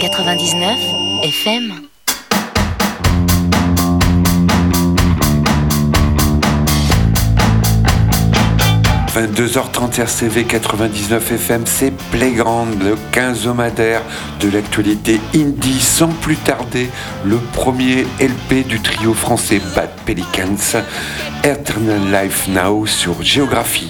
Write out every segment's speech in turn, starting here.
99 FM. 22h30 RCV 99 FM, c'est Playground, le 15 homadaire de l'actualité indie. Sans plus tarder, le premier LP du trio français Bad Pelicans, Eternal Life Now sur Géographie.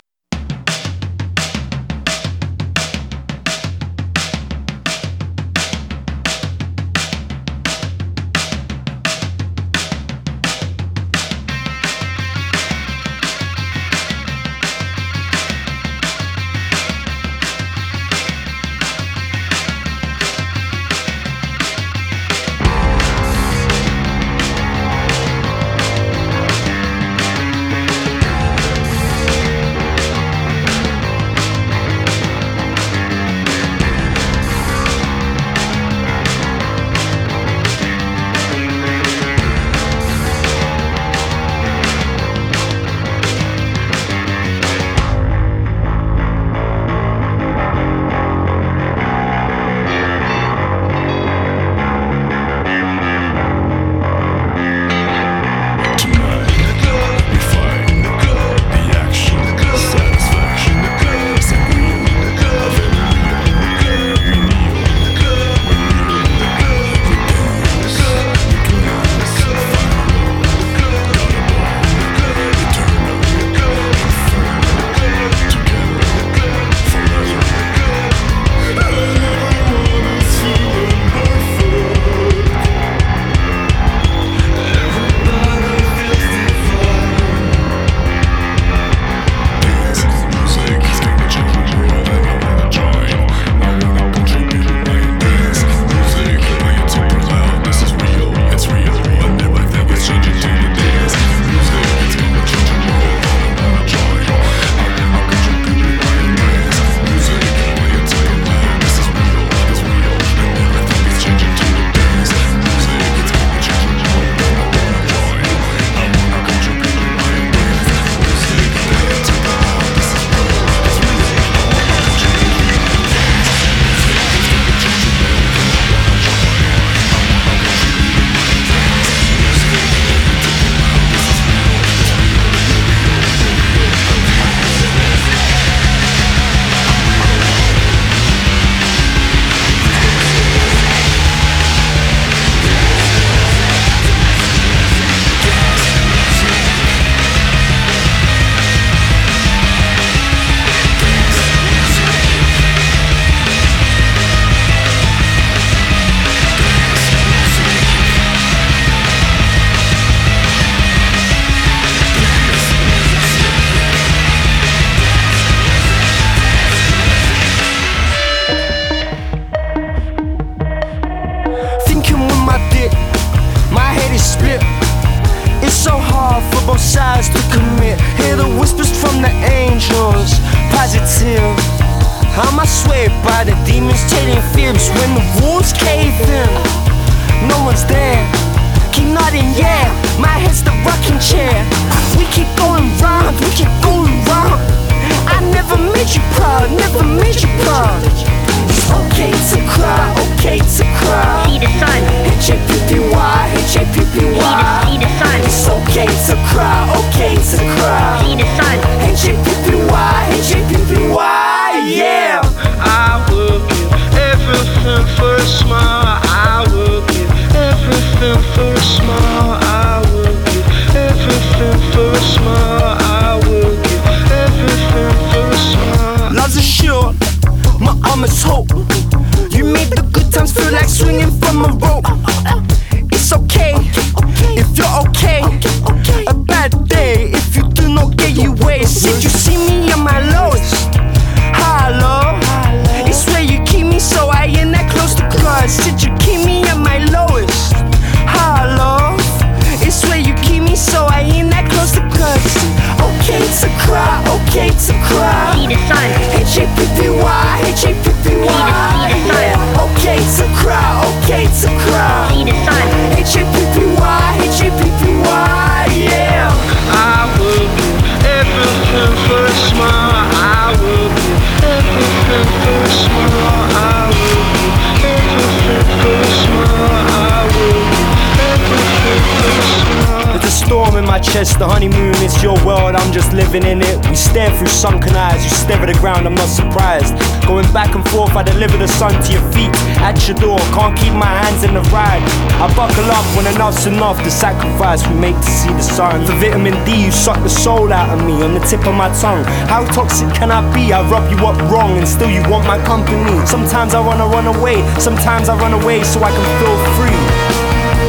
Enough's enough, the sacrifice we make to see the sun. For vitamin D, you suck the soul out of me on the tip of my tongue. How toxic can I be? I rub you up wrong and still you want my company. Sometimes I wanna run away, sometimes I run away so I can feel free.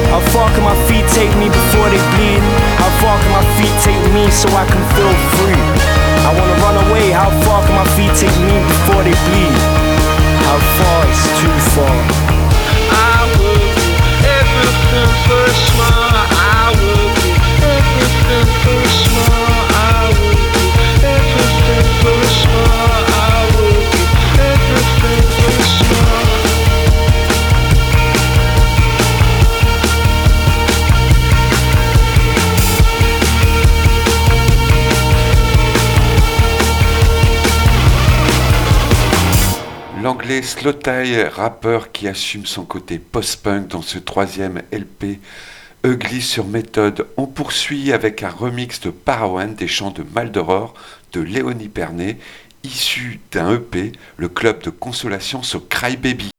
How far can my feet take me before they bleed? How far can my feet take me so I can feel free? Slowthai, rappeur qui assume son côté post-punk dans ce troisième LP Ugly sur méthode. On poursuit avec un remix de Parawan des chants de Maldoror de Léonie Pernet, issu d'un EP, le club de consolation sur Crybaby.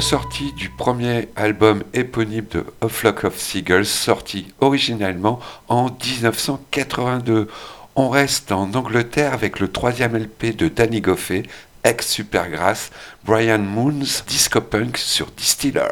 Ressorti du premier album éponyme de A Flock of Seagulls, sorti originellement en 1982. On reste en Angleterre avec le troisième LP de Danny Goffey, ex-Supergrass, Brian Moon's Disco Punk sur Distiller.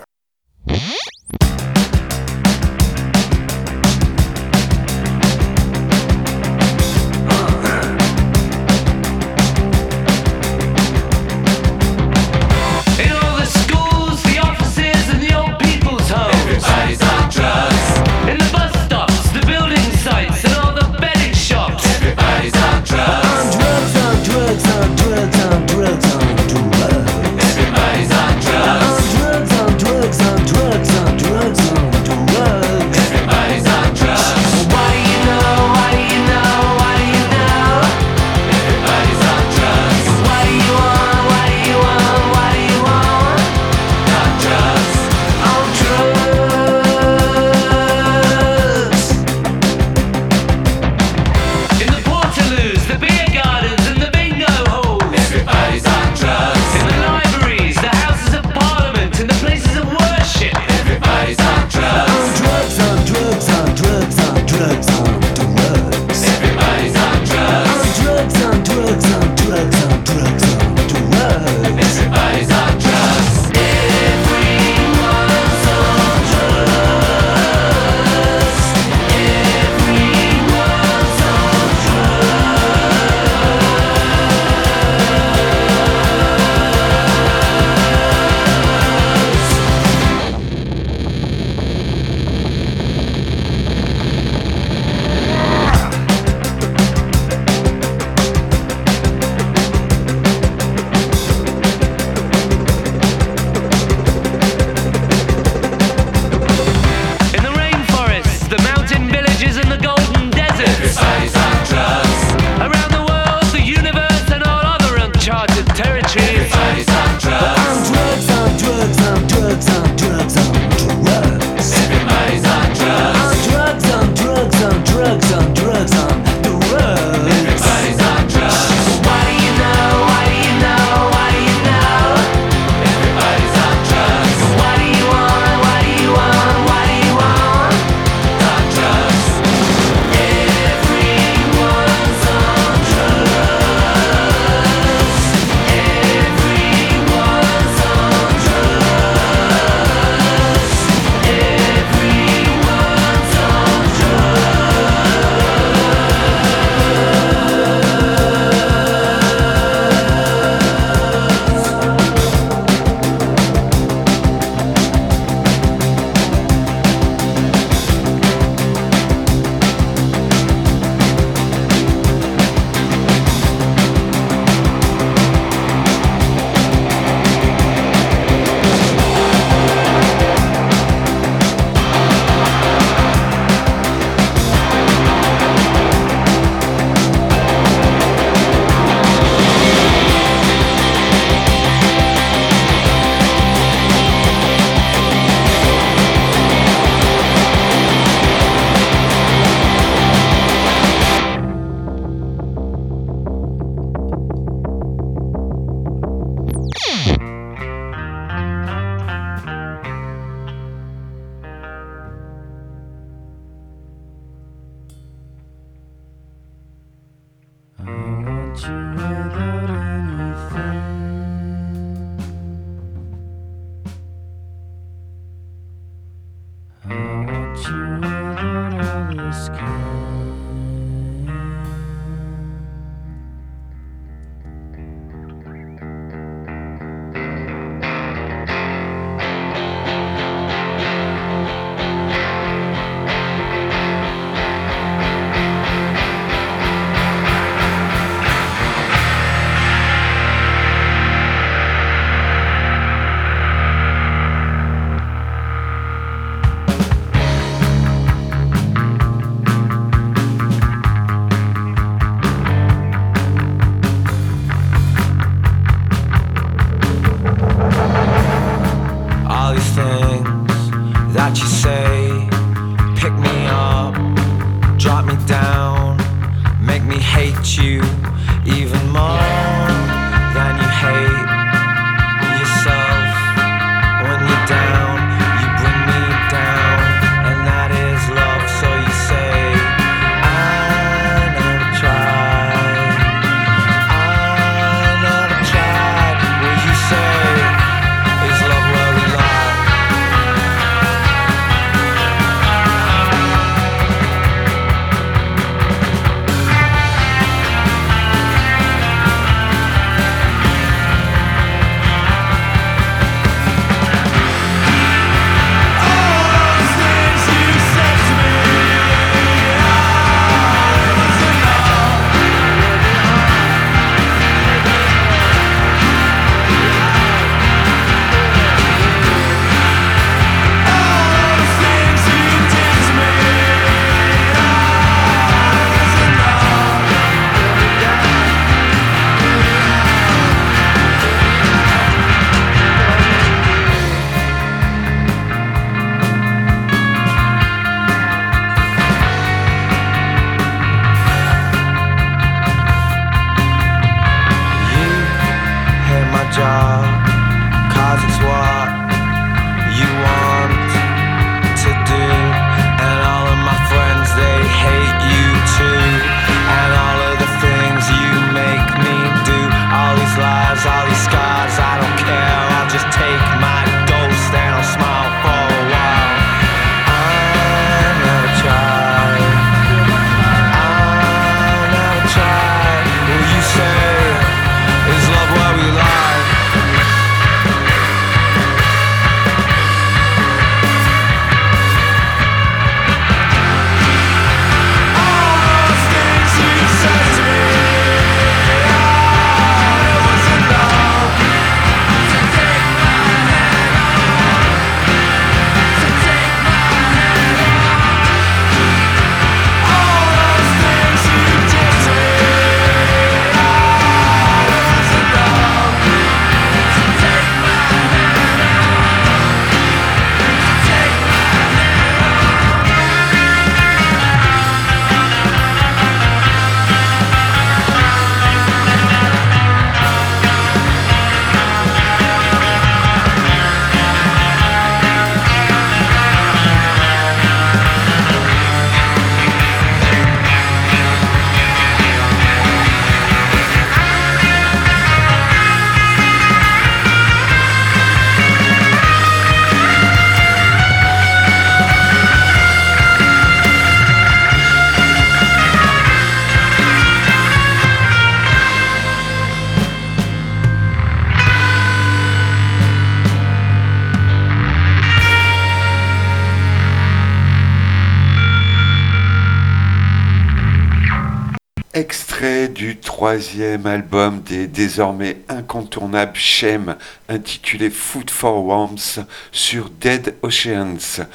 Troisième album des désormais incontournables Shem, intitulé Food for Worms, sur Dead Oceans.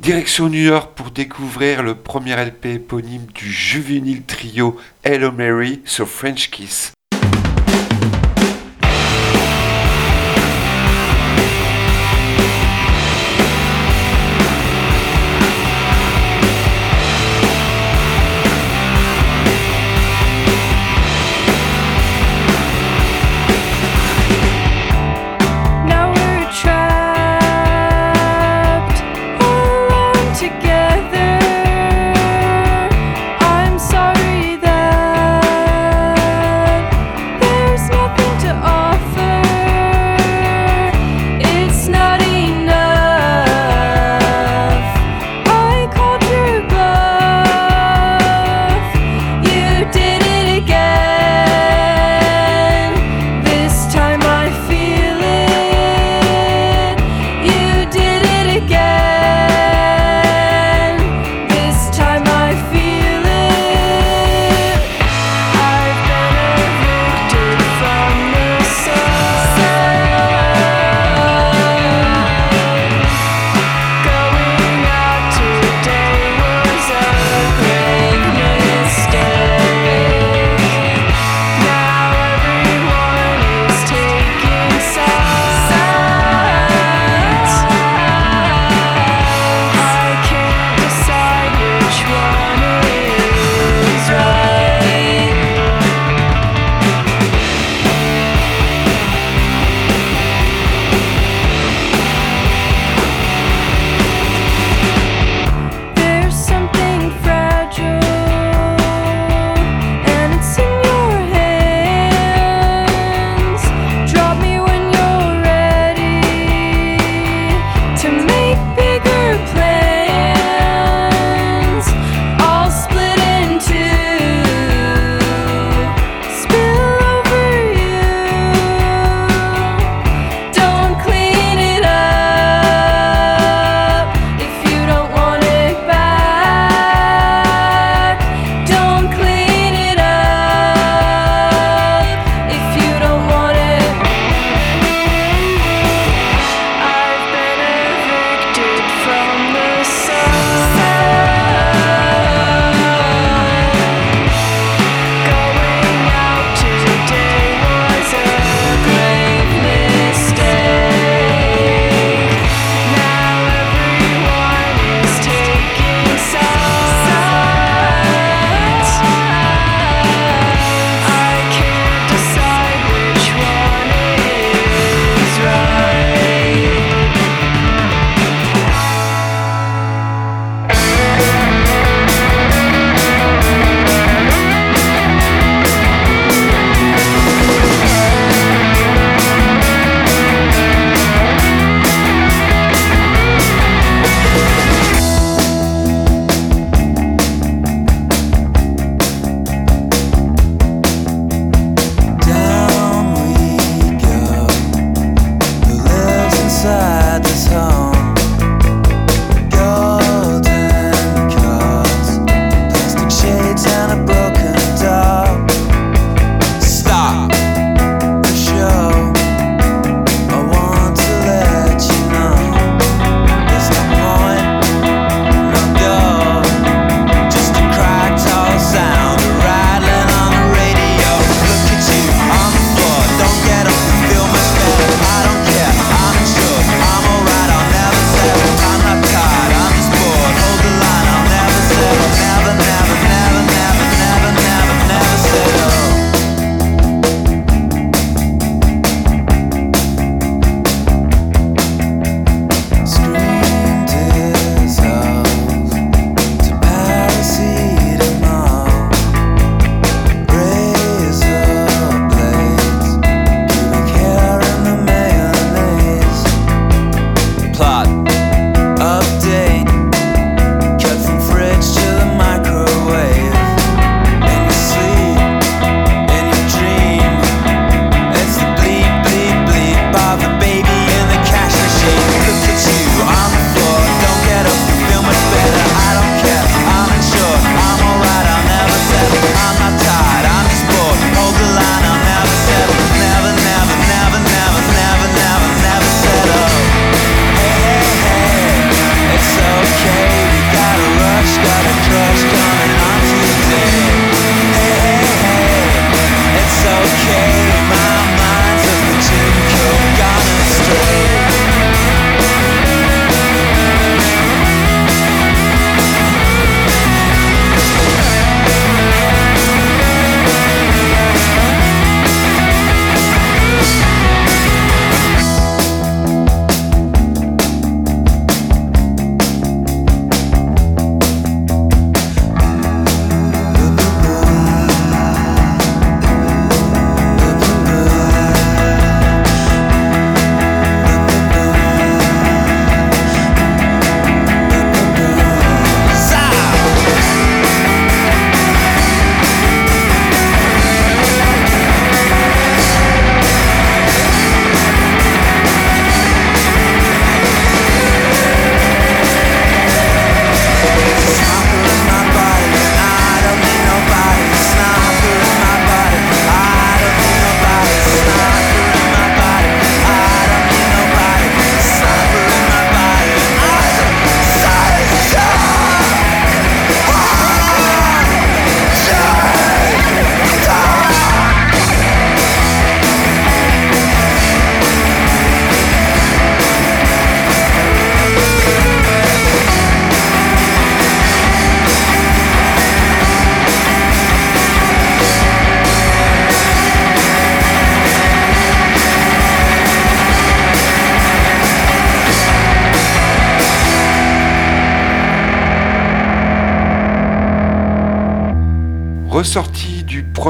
Direction New York pour découvrir le premier LP éponyme du juvénile trio Hello Mary sur French Kiss.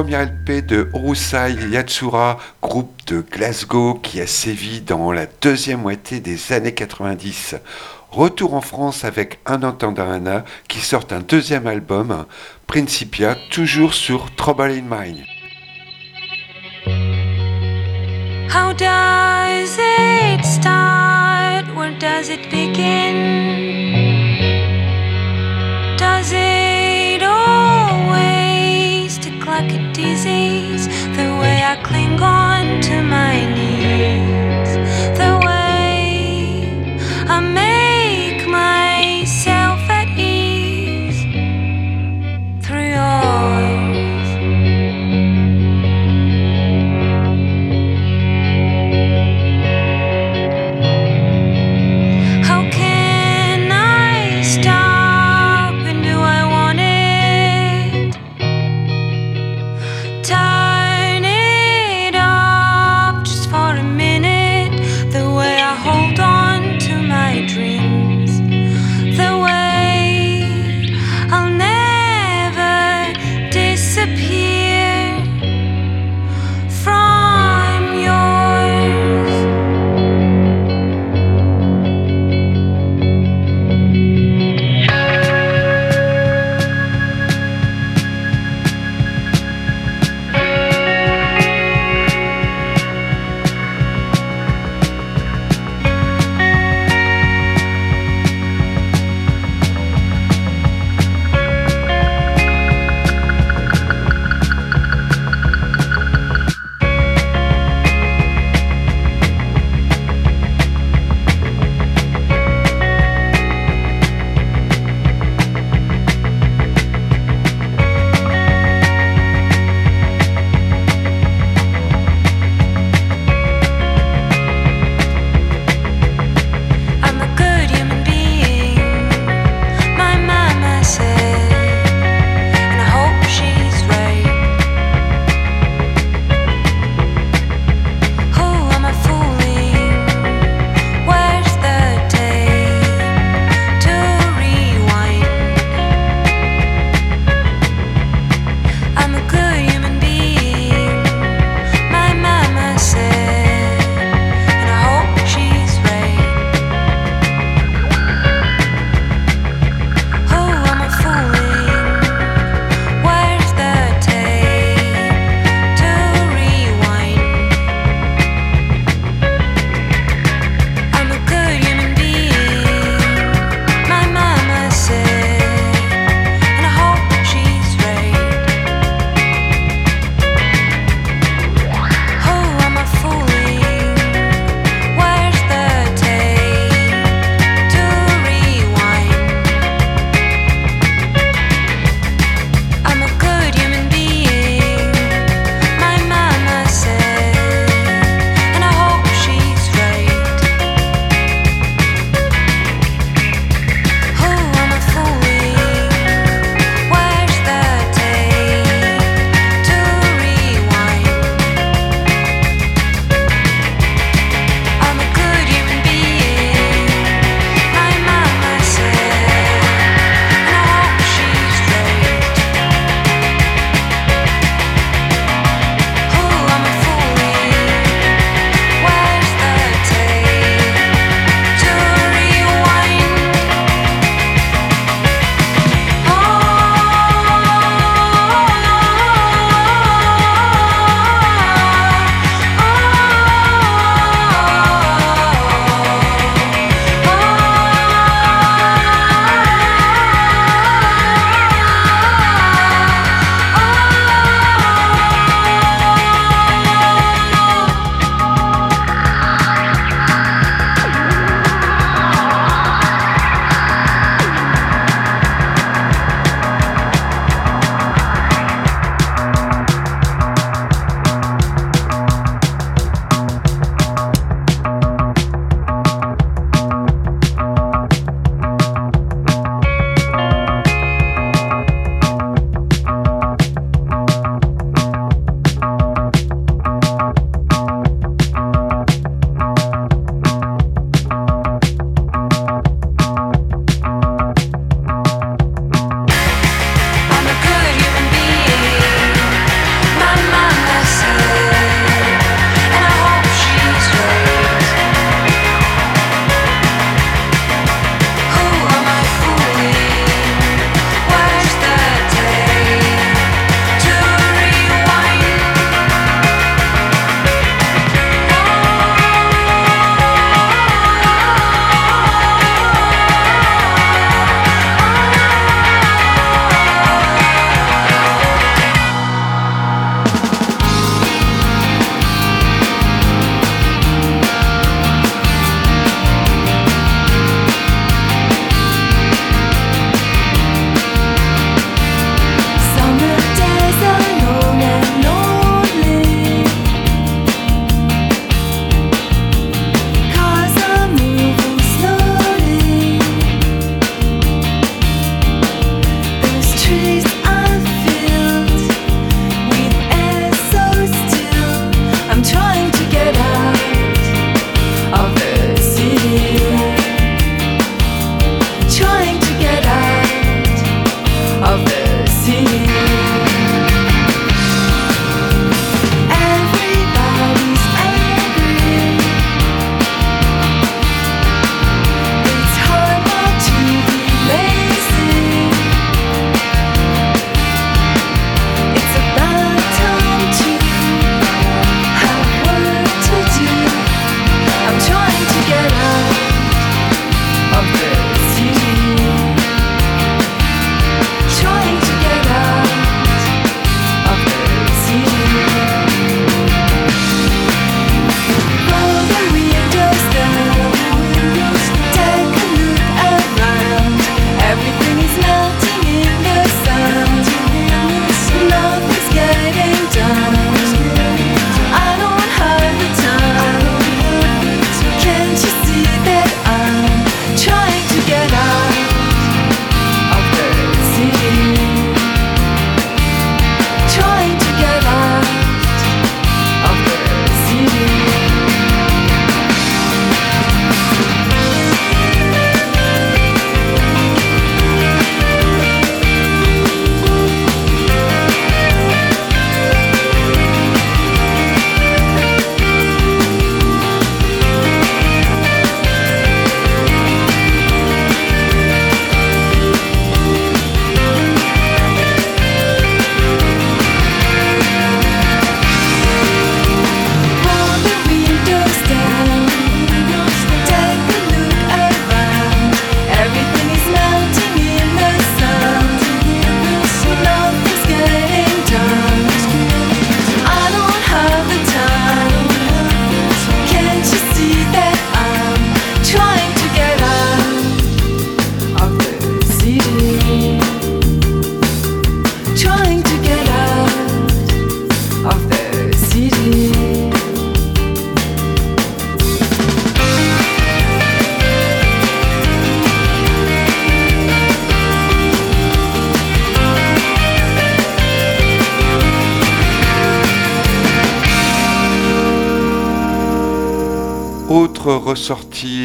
Premier LP de Orusai Yatsura, groupe de Glasgow qui a sévi dans la deuxième moitié des années 90. Retour en France avec Un Entendana qui sort un deuxième album, Principia, toujours sur Trouble in Mind. Disease? The way I cling on to my knees,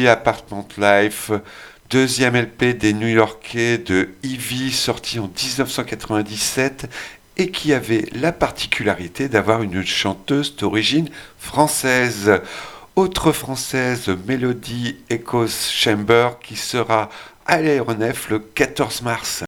Apartment Life, deuxième LP des New Yorkais de Ivy, sorti en 1997 et qui avait la particularité d'avoir une chanteuse d'origine française. Autre française, Melody Echoes Chamber, qui sera à l'aéronef le 14 mars.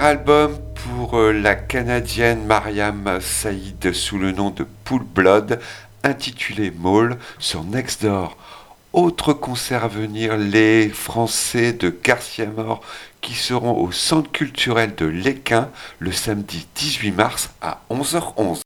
Album pour euh, la Canadienne Mariam Saïd sous le nom de Pool Blood, intitulé Maul sur Nextdoor. Autre concert à venir, les Français de Garcia Mort qui seront au Centre culturel de l'Équin le samedi 18 mars à 11h11.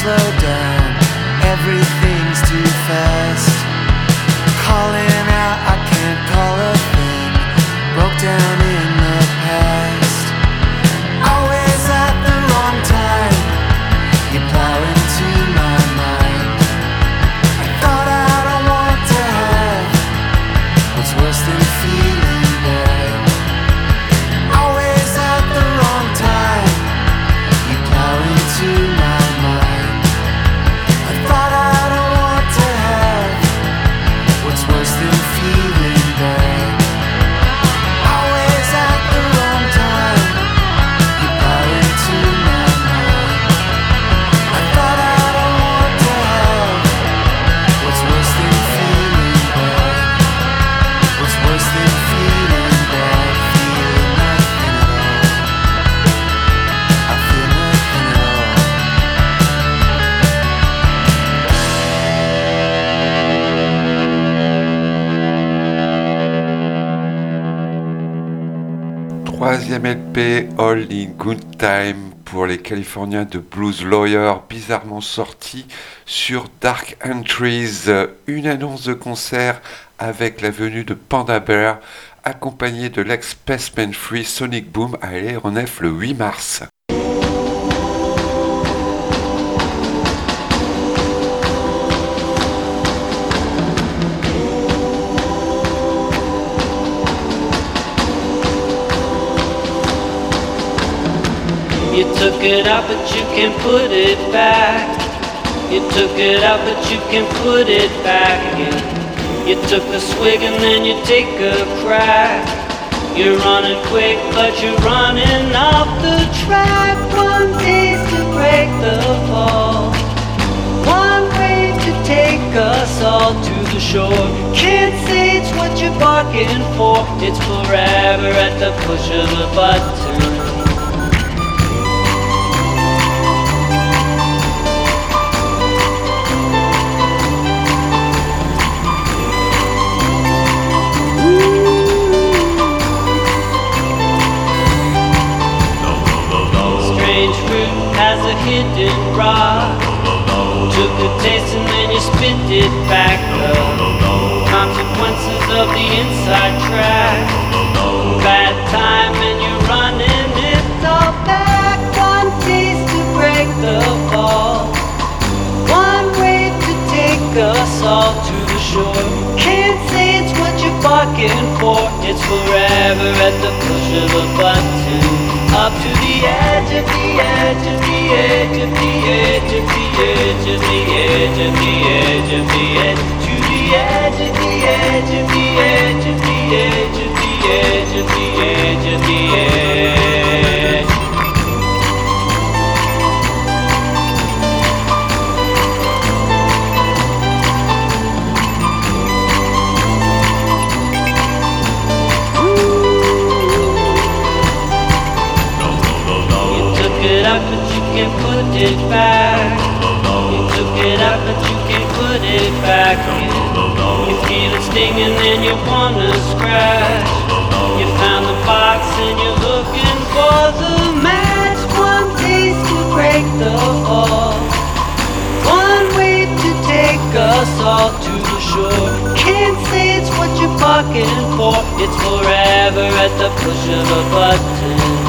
slow down, everything's too fast. LP All in Good Time pour les Californiens de Blues Lawyer, bizarrement sorti sur Dark Entries. Une annonce de concert avec la venue de Panda Bear, accompagné de l'ex-Spaceman Free Sonic Boom à l'aéronef le 8 mars. You took it out, but you can put it back. You took it out, but you can put it back again. You took a swig and then you take a crack. You're running quick, but you're running off the track. One piece to break the fall. One wave to take us all to the shore. Can't say it's what you're barking for. It's forever at the push of a button. A hidden rock. Took a taste and then you spit it back up. Consequences of the inside track. Bad time and you're running it all back. One piece to break the fall. One wave to take us all to the shore. Can't say it's what you're barking for. It's forever at the push of a button. Edge of the edge of the edge of the edge of the edge of the edge of the edge of the edge the edge of the edge of the edge of the edge of the edge of the edge of the edge. It back. You took it out, but you can't put it back. You feel it stinging and you wanna scratch. You found the box and you're looking for the match. One piece to break the fall. One way to take us all to the shore. Can't say it's what you're barking for. It's forever at the push of a button.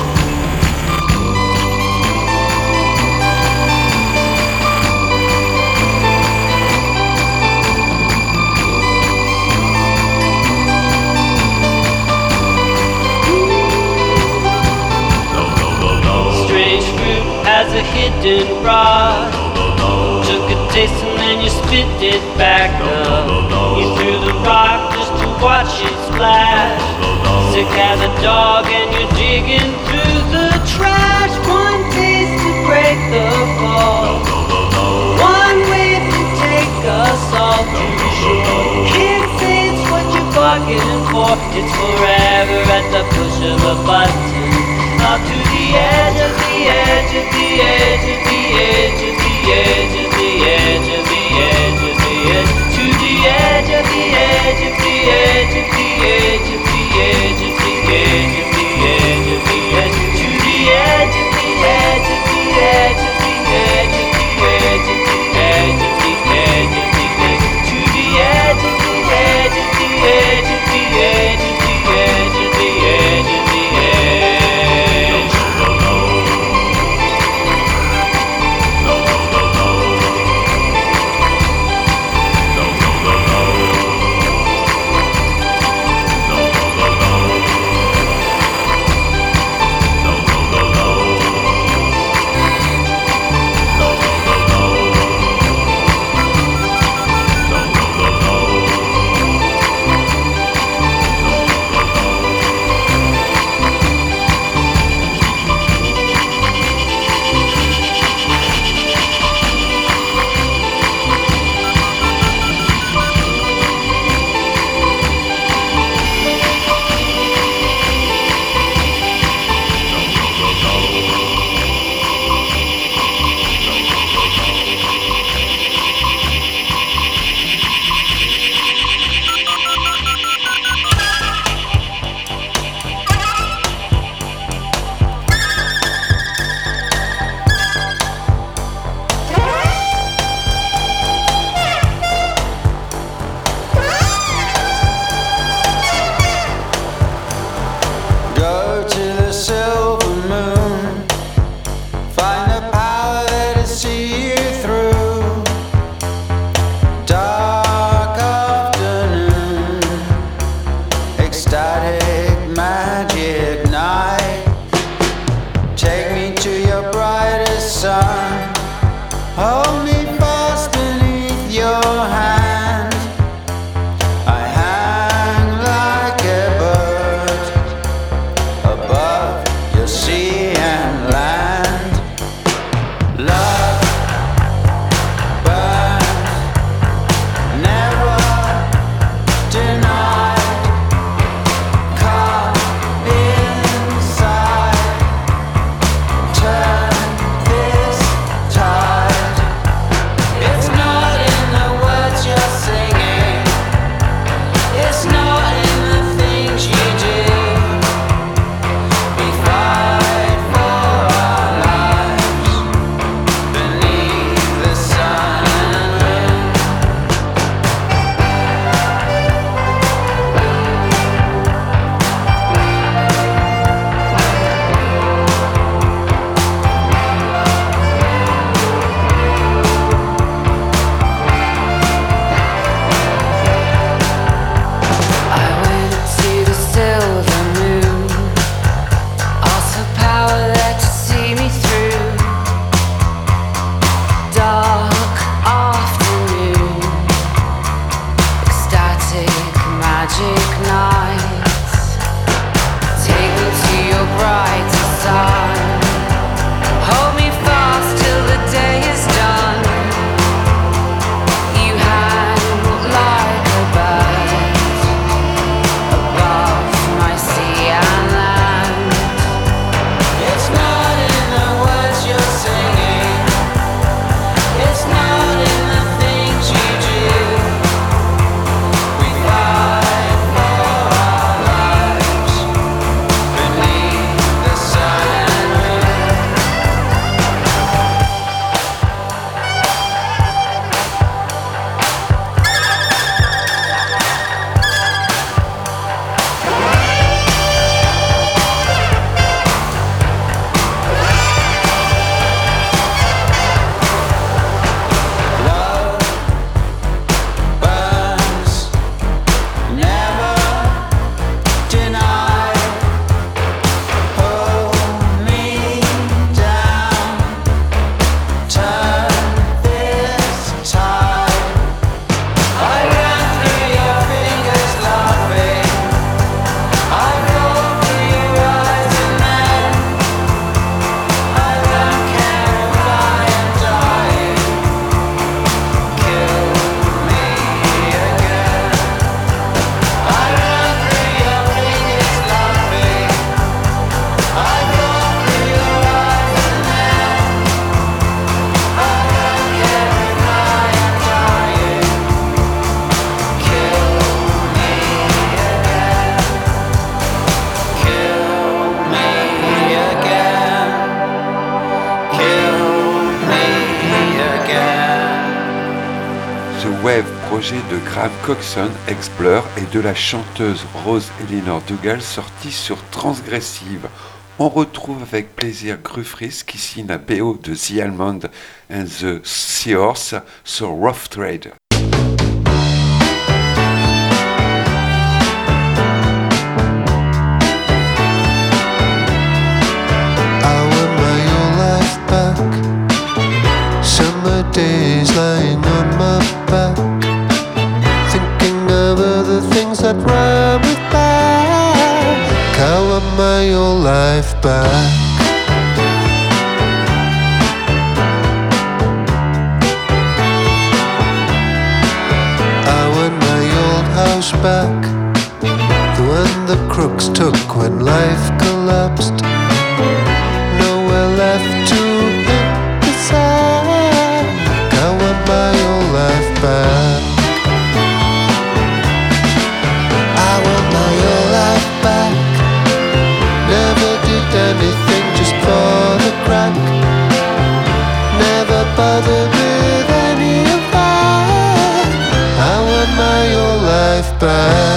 Has a hidden rod. Took a taste and then you spit it back up. You threw the rock just to watch it splash. Sick as a dog and you're digging through the trash. One taste to break the fall. One wave to take us all to shore. Can't say it's what you're bargaining for. It's forever at the push of a button. Up to the edge edge the edge the edge the edge the edge the edge the edge to the edge the edge the edge the edge the edge the edge Coxon, ex-Blur, et de la chanteuse Rose Eleanor Dugal sortie sur Transgressive. On retrouve avec plaisir Gruffris qui signe la BO de The Almond and the Seahorse sur Rough Trade. bad.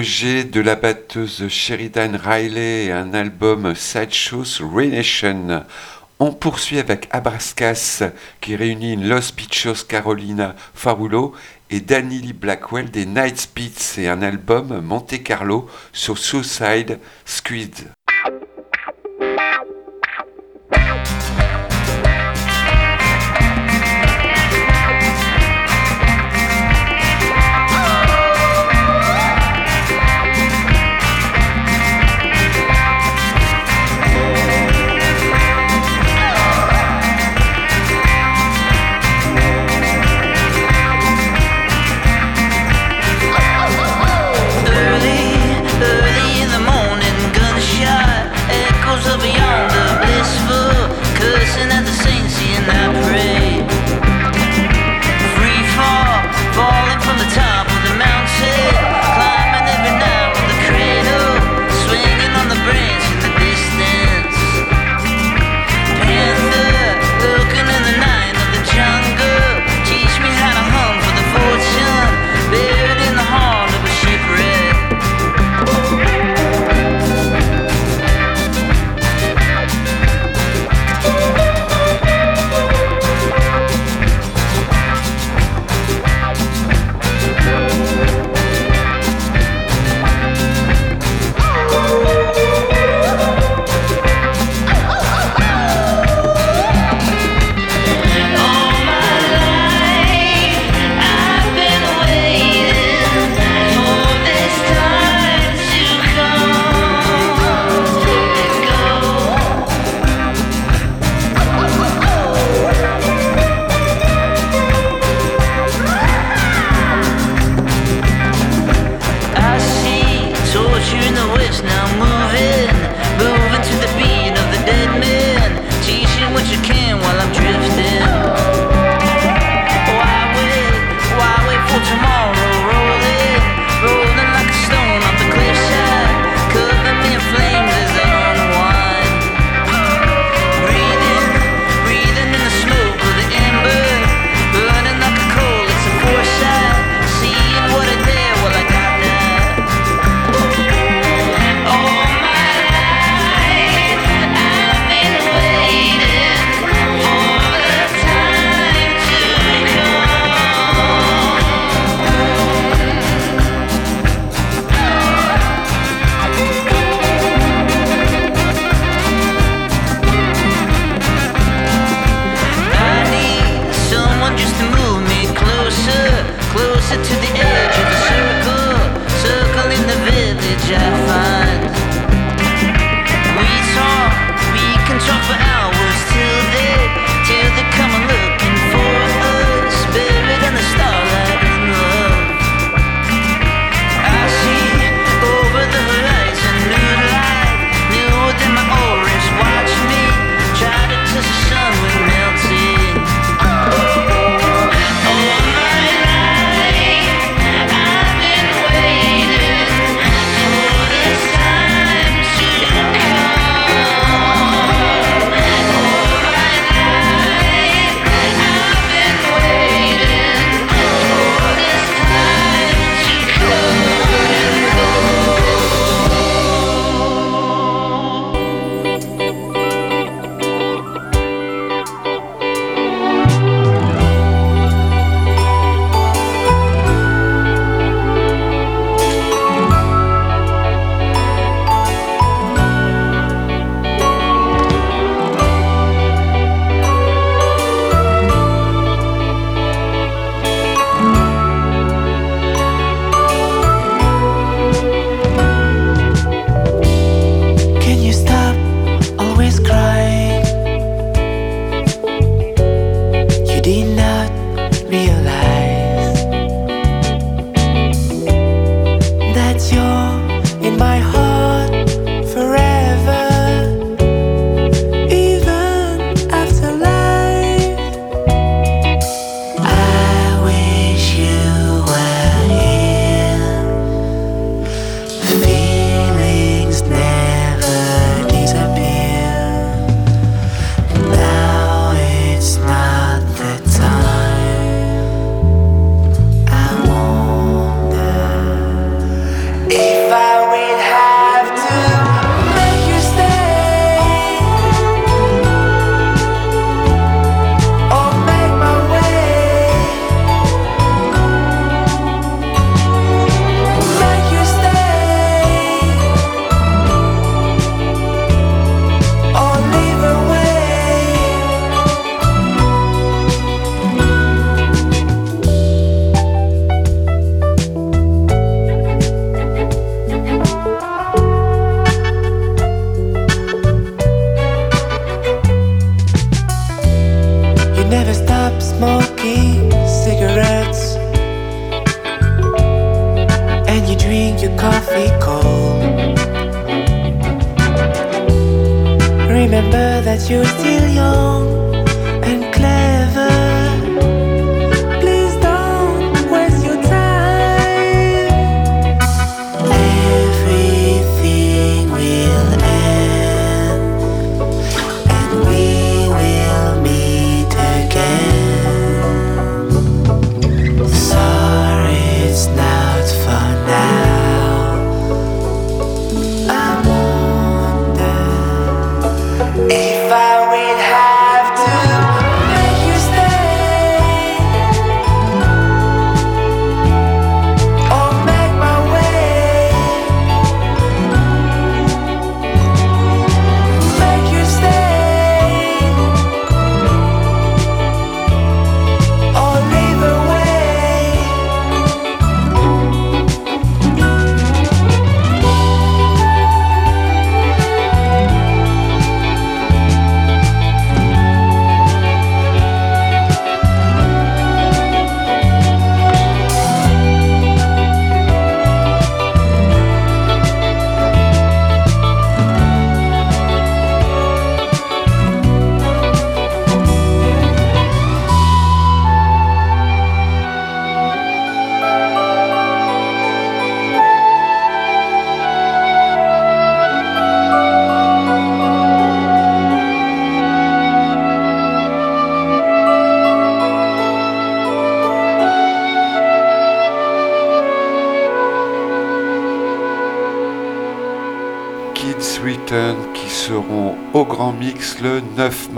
Projet de la batteuse Sheridan Riley et un album Sideshows Renation. On poursuit avec Abrascas qui réunit Los Pichos Carolina Fabulo et Danny Blackwell des Night Spits et un album Monte Carlo sur Suicide Squid.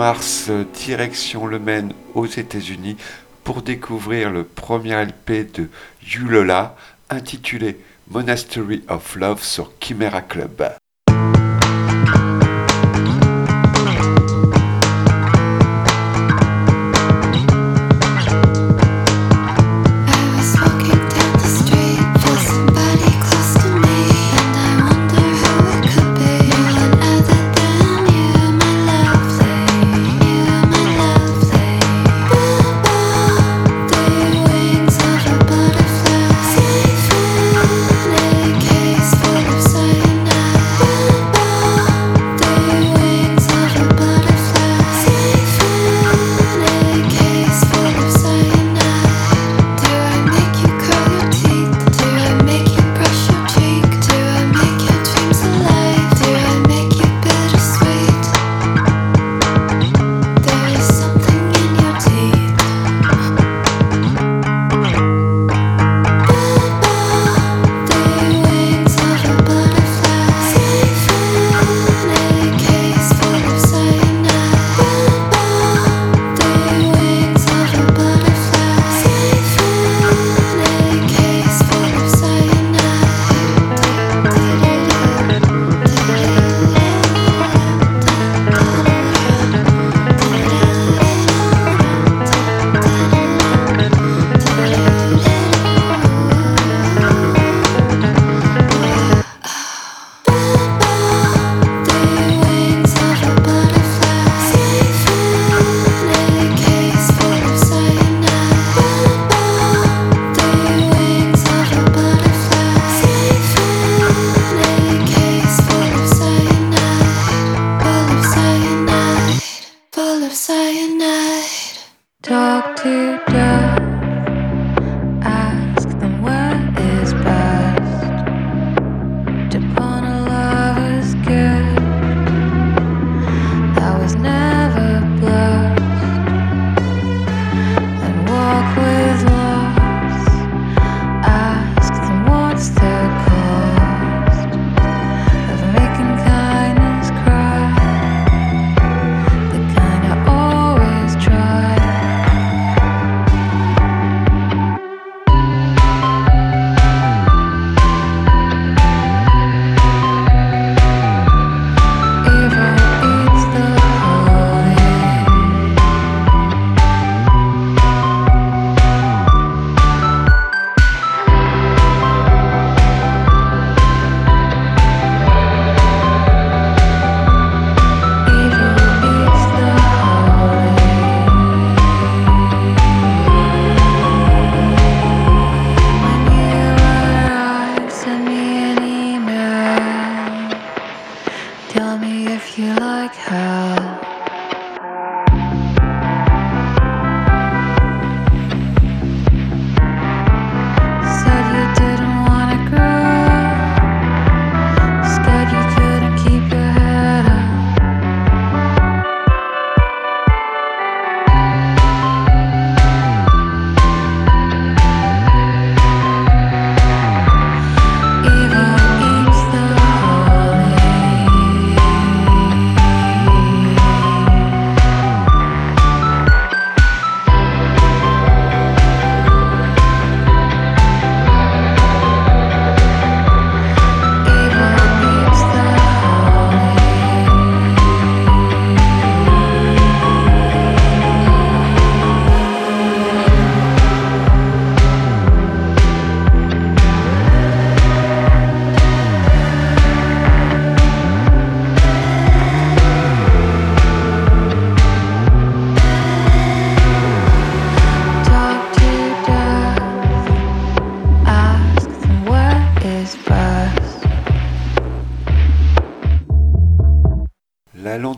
mars, direction Le Maine aux États-Unis pour découvrir le premier LP de Yulola intitulé Monastery of Love sur Chimera Club.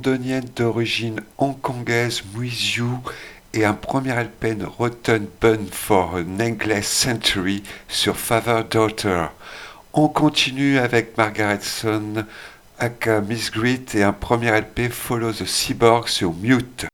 D'origine hongkongaise Muizu et un premier LP Rotten Bun for an English Century sur Father Daughter. On continue avec Margaret Son, aka Miss Grit et un premier LP Follow the Cyborg sur Mute.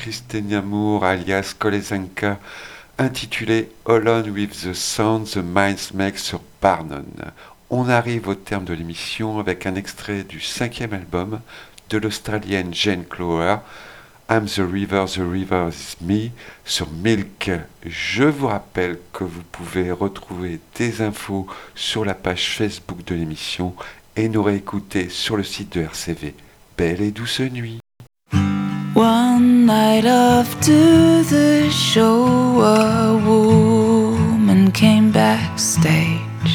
Christina Moore alias Kolesenka intitulé All On With The Sound The Minds Make sur Parnon. On arrive au terme de l'émission avec un extrait du cinquième album de l'Australienne Jane Clower, I'm the River, The River Is Me sur Milk. Je vous rappelle que vous pouvez retrouver des infos sur la page Facebook de l'émission et nous réécouter sur le site de RCV. Belle et douce nuit. Night after the show, a woman came backstage.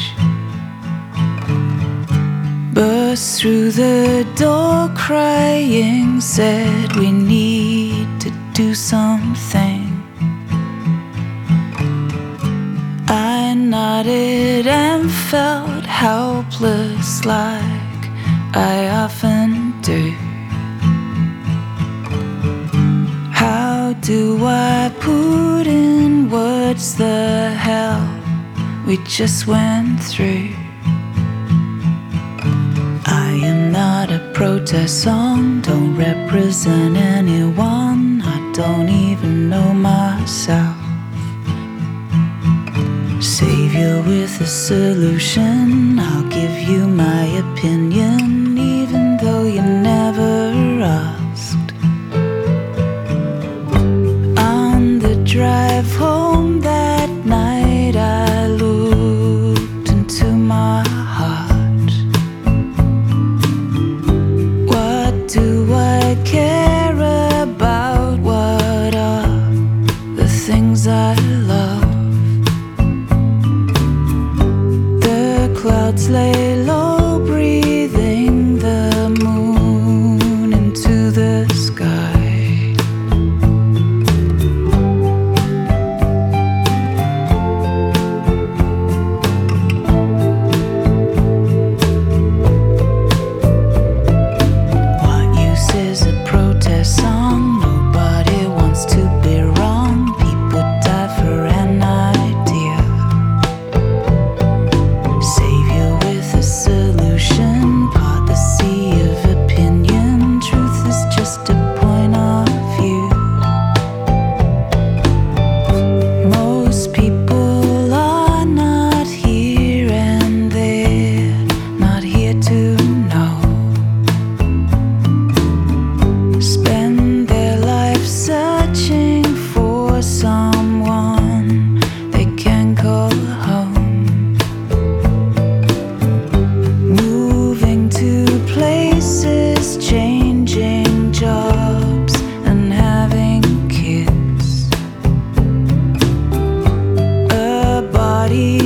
Burst through the door crying, said, We need to do something. I nodded and felt helpless, like I often do. How do I put in words the hell we just went through? I am not a protest song, don't represent anyone, I don't even know myself. Savior with a solution, I'll give you my opinion, even though you never asked. Drive home body